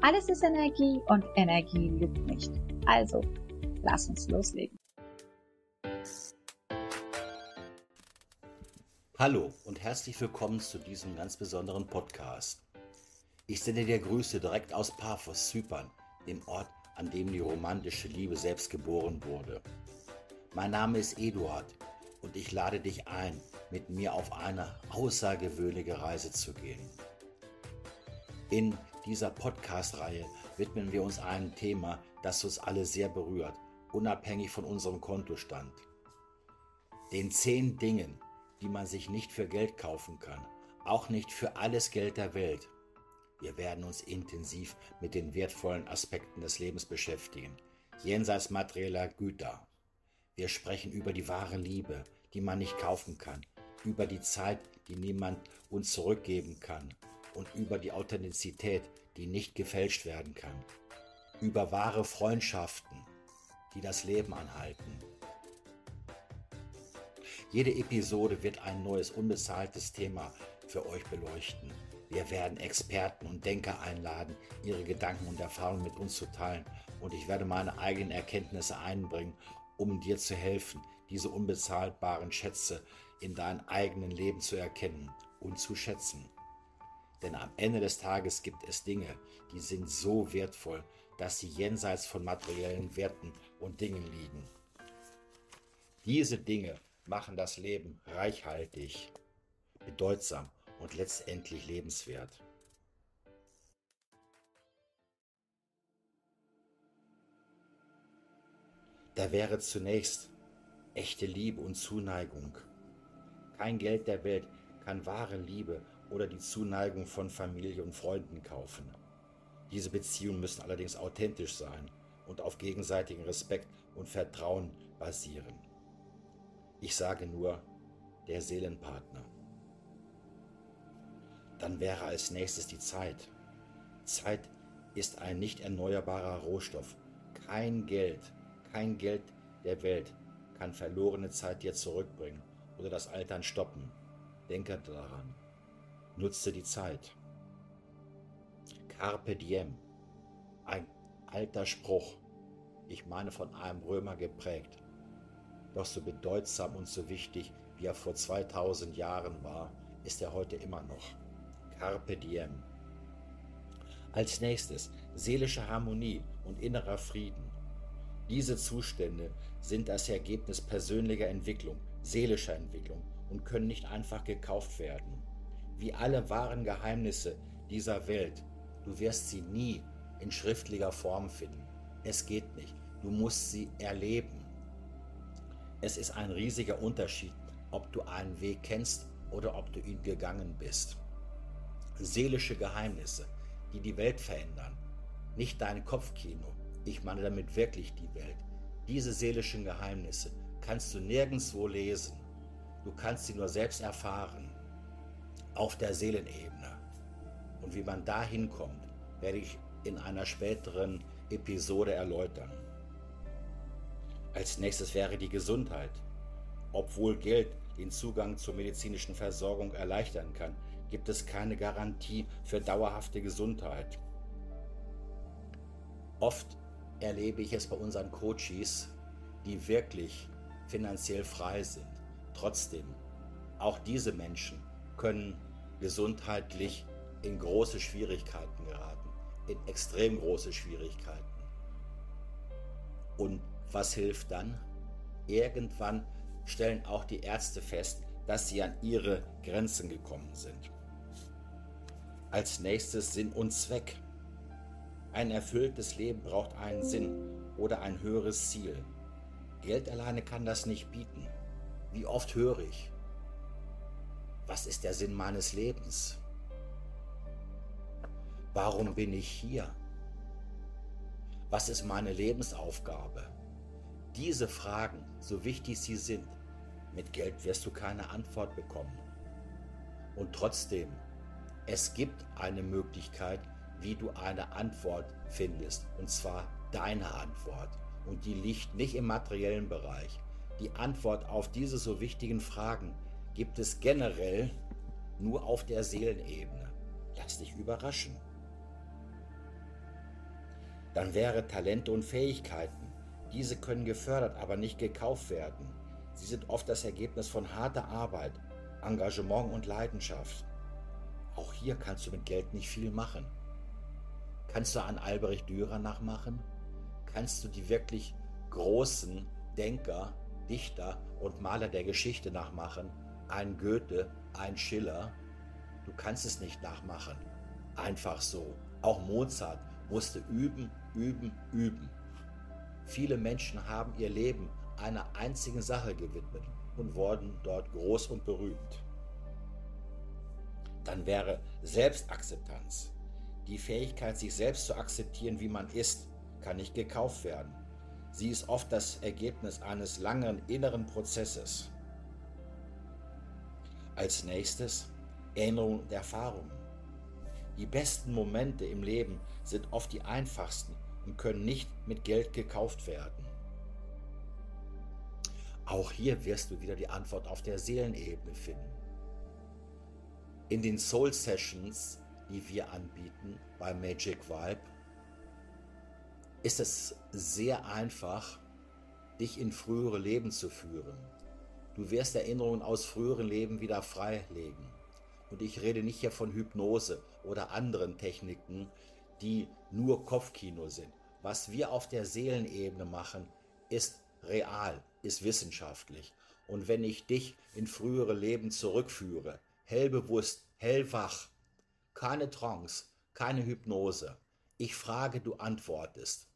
Alles ist Energie und Energie lügt nicht. Also, lass uns loslegen. Hallo und herzlich willkommen zu diesem ganz besonderen Podcast. Ich sende dir Grüße direkt aus Paphos, Zypern, dem Ort, an dem die romantische Liebe selbst geboren wurde. Mein Name ist Eduard und ich lade dich ein, mit mir auf eine außergewöhnliche Reise zu gehen. In dieser Podcast-Reihe widmen wir uns einem Thema, das uns alle sehr berührt, unabhängig von unserem Kontostand. Den zehn Dingen, die man sich nicht für Geld kaufen kann, auch nicht für alles Geld der Welt. Wir werden uns intensiv mit den wertvollen Aspekten des Lebens beschäftigen, jenseits materieller Güter. Wir sprechen über die wahre Liebe, die man nicht kaufen kann, über die Zeit, die niemand uns zurückgeben kann und über die Authentizität, die nicht gefälscht werden kann. Über wahre Freundschaften, die das Leben anhalten. Jede Episode wird ein neues unbezahltes Thema für euch beleuchten. Wir werden Experten und Denker einladen, ihre Gedanken und Erfahrungen mit uns zu teilen. Und ich werde meine eigenen Erkenntnisse einbringen, um dir zu helfen, diese unbezahlbaren Schätze in deinem eigenen Leben zu erkennen und zu schätzen. Denn am Ende des Tages gibt es Dinge, die sind so wertvoll, dass sie jenseits von materiellen Werten und Dingen liegen. Diese Dinge machen das Leben reichhaltig, bedeutsam und letztendlich lebenswert. Da wäre zunächst echte Liebe und Zuneigung. Kein Geld der Welt kann wahre Liebe oder die Zuneigung von Familie und Freunden kaufen. Diese Beziehungen müssen allerdings authentisch sein und auf gegenseitigen Respekt und Vertrauen basieren. Ich sage nur der Seelenpartner. Dann wäre als nächstes die Zeit. Zeit ist ein nicht erneuerbarer Rohstoff. Kein Geld, kein Geld der Welt kann verlorene Zeit dir zurückbringen oder das Altern stoppen. Denke daran. Nutze die Zeit. Carpe diem. Ein alter Spruch. Ich meine von einem Römer geprägt. Doch so bedeutsam und so wichtig, wie er vor 2000 Jahren war, ist er heute immer noch. Carpe diem. Als nächstes seelische Harmonie und innerer Frieden. Diese Zustände sind das Ergebnis persönlicher Entwicklung, seelischer Entwicklung und können nicht einfach gekauft werden wie alle wahren Geheimnisse dieser Welt. Du wirst sie nie in schriftlicher Form finden. Es geht nicht. Du musst sie erleben. Es ist ein riesiger Unterschied, ob du einen Weg kennst oder ob du ihn gegangen bist. Seelische Geheimnisse, die die Welt verändern. Nicht dein Kopfkino. Ich meine damit wirklich die Welt. Diese seelischen Geheimnisse kannst du nirgendwo lesen. Du kannst sie nur selbst erfahren auf der Seelenebene. Und wie man da hinkommt, werde ich in einer späteren Episode erläutern. Als nächstes wäre die Gesundheit. Obwohl Geld den Zugang zur medizinischen Versorgung erleichtern kann, gibt es keine Garantie für dauerhafte Gesundheit. Oft erlebe ich es bei unseren Coaches, die wirklich finanziell frei sind. Trotzdem, auch diese Menschen können gesundheitlich in große Schwierigkeiten geraten, in extrem große Schwierigkeiten. Und was hilft dann? Irgendwann stellen auch die Ärzte fest, dass sie an ihre Grenzen gekommen sind. Als nächstes Sinn und Zweck. Ein erfülltes Leben braucht einen Sinn oder ein höheres Ziel. Geld alleine kann das nicht bieten. Wie oft höre ich, was ist der Sinn meines Lebens? Warum bin ich hier? Was ist meine Lebensaufgabe? Diese Fragen, so wichtig sie sind, mit Geld wirst du keine Antwort bekommen. Und trotzdem, es gibt eine Möglichkeit, wie du eine Antwort findest, und zwar deine Antwort. Und die liegt nicht im materiellen Bereich. Die Antwort auf diese so wichtigen Fragen gibt es generell nur auf der Seelenebene. Lass dich überraschen. Dann wäre Talente und Fähigkeiten. Diese können gefördert, aber nicht gekauft werden. Sie sind oft das Ergebnis von harter Arbeit, Engagement und Leidenschaft. Auch hier kannst du mit Geld nicht viel machen. Kannst du an Albrecht Dürer nachmachen? Kannst du die wirklich großen Denker, Dichter und Maler der Geschichte nachmachen? Ein Goethe, ein Schiller? Du kannst es nicht nachmachen. Einfach so. Auch Mozart musste üben, üben, üben. Viele Menschen haben ihr Leben einer einzigen Sache gewidmet und wurden dort groß und berühmt. Dann wäre Selbstakzeptanz. Die Fähigkeit, sich selbst zu akzeptieren, wie man ist, kann nicht gekauft werden. Sie ist oft das Ergebnis eines langen inneren Prozesses. Als nächstes Erinnerung und Erfahrungen. Die besten Momente im Leben sind oft die einfachsten und können nicht mit Geld gekauft werden. Auch hier wirst du wieder die Antwort auf der Seelenebene finden. In den Soul Sessions, die wir anbieten bei Magic Vibe, ist es sehr einfach, dich in frühere Leben zu führen. Du wirst Erinnerungen aus früheren Leben wieder freilegen. Und ich rede nicht hier von Hypnose oder anderen Techniken, die nur Kopfkino sind. Was wir auf der Seelenebene machen, ist real, ist wissenschaftlich. Und wenn ich dich in frühere Leben zurückführe, hellbewusst, hellwach, keine Trance, keine Hypnose, ich frage, du antwortest.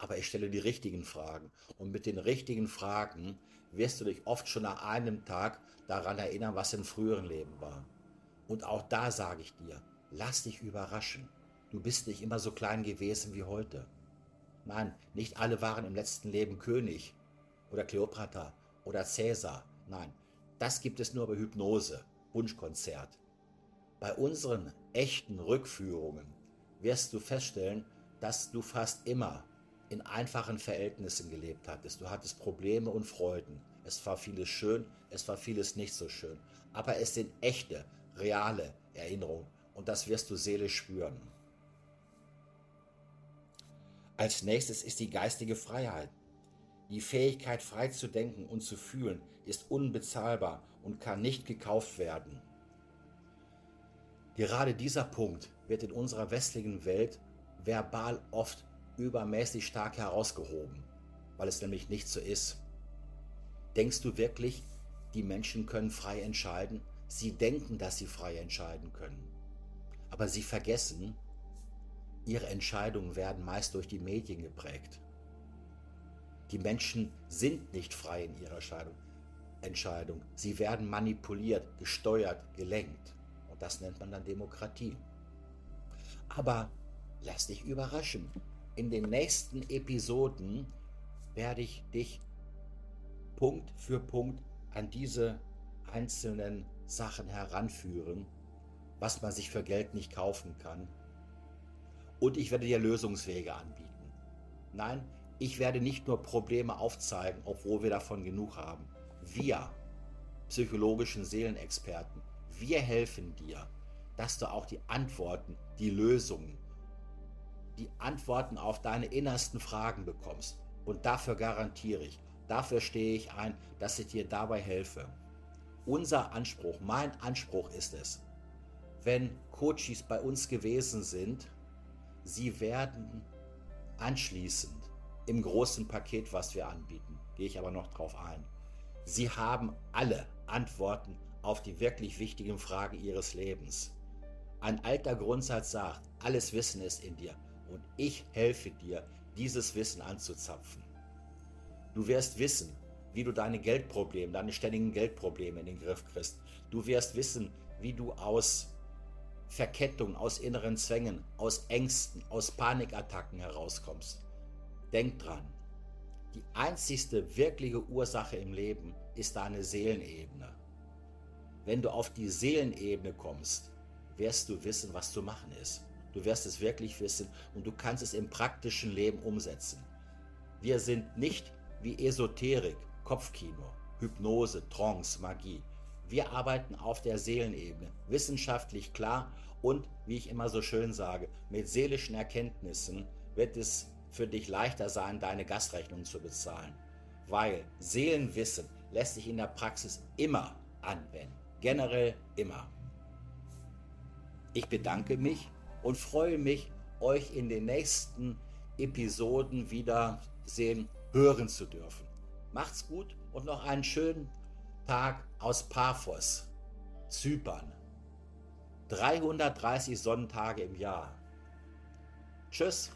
Aber ich stelle die richtigen Fragen. Und mit den richtigen Fragen wirst du dich oft schon nach einem Tag daran erinnern, was im früheren Leben war. Und auch da sage ich dir, lass dich überraschen. Du bist nicht immer so klein gewesen wie heute. Nein, nicht alle waren im letzten Leben König oder Kleopatra oder Cäsar. Nein, das gibt es nur bei Hypnose, Wunschkonzert. Bei unseren echten Rückführungen wirst du feststellen, dass du fast immer in einfachen Verhältnissen gelebt hattest. Du hattest Probleme und Freuden. Es war vieles schön, es war vieles nicht so schön. Aber es sind echte, reale Erinnerungen und das wirst du seelisch spüren. Als nächstes ist die geistige Freiheit. Die Fähigkeit, frei zu denken und zu fühlen, ist unbezahlbar und kann nicht gekauft werden. Gerade dieser Punkt wird in unserer westlichen Welt verbal oft übermäßig stark herausgehoben, weil es nämlich nicht so ist. Denkst du wirklich, die Menschen können frei entscheiden? Sie denken, dass sie frei entscheiden können. Aber sie vergessen, Ihre Entscheidungen werden meist durch die Medien geprägt. Die Menschen sind nicht frei in ihrer Entscheidung. Sie werden manipuliert, gesteuert, gelenkt. Und das nennt man dann Demokratie. Aber lass dich überraschen. In den nächsten Episoden werde ich dich Punkt für Punkt an diese einzelnen Sachen heranführen, was man sich für Geld nicht kaufen kann, und ich werde dir Lösungswege anbieten. Nein, ich werde nicht nur Probleme aufzeigen, obwohl wir davon genug haben. Wir, psychologischen Seelenexperten, wir helfen dir, dass du auch die Antworten, die Lösungen, die Antworten auf deine innersten Fragen bekommst. Und dafür garantiere ich, dafür stehe ich ein, dass ich dir dabei helfe. Unser Anspruch, mein Anspruch ist es, wenn Coaches bei uns gewesen sind, Sie werden anschließend im großen Paket, was wir anbieten, gehe ich aber noch drauf ein. Sie haben alle Antworten auf die wirklich wichtigen Fragen Ihres Lebens. Ein alter Grundsatz sagt, alles Wissen ist in dir und ich helfe dir, dieses Wissen anzuzapfen. Du wirst wissen, wie du deine Geldprobleme, deine ständigen Geldprobleme in den Griff kriegst. Du wirst wissen, wie du aus Verkettungen, aus inneren Zwängen, aus Ängsten, aus Panikattacken herauskommst. Denk dran, die einzigste wirkliche Ursache im Leben ist deine Seelenebene. Wenn du auf die Seelenebene kommst, wirst du wissen, was zu machen ist. Du wirst es wirklich wissen und du kannst es im praktischen Leben umsetzen. Wir sind nicht wie Esoterik, Kopfkino, Hypnose, Trance, Magie. Wir arbeiten auf der Seelenebene, wissenschaftlich klar und, wie ich immer so schön sage, mit seelischen Erkenntnissen wird es für dich leichter sein, deine Gastrechnung zu bezahlen. Weil Seelenwissen lässt sich in der Praxis immer anwenden. Generell immer. Ich bedanke mich und freue mich, euch in den nächsten Episoden wieder sehen, hören zu dürfen. Macht's gut und noch einen schönen Tag aus Paphos, Zypern. 330 Sonnentage im Jahr. Tschüss.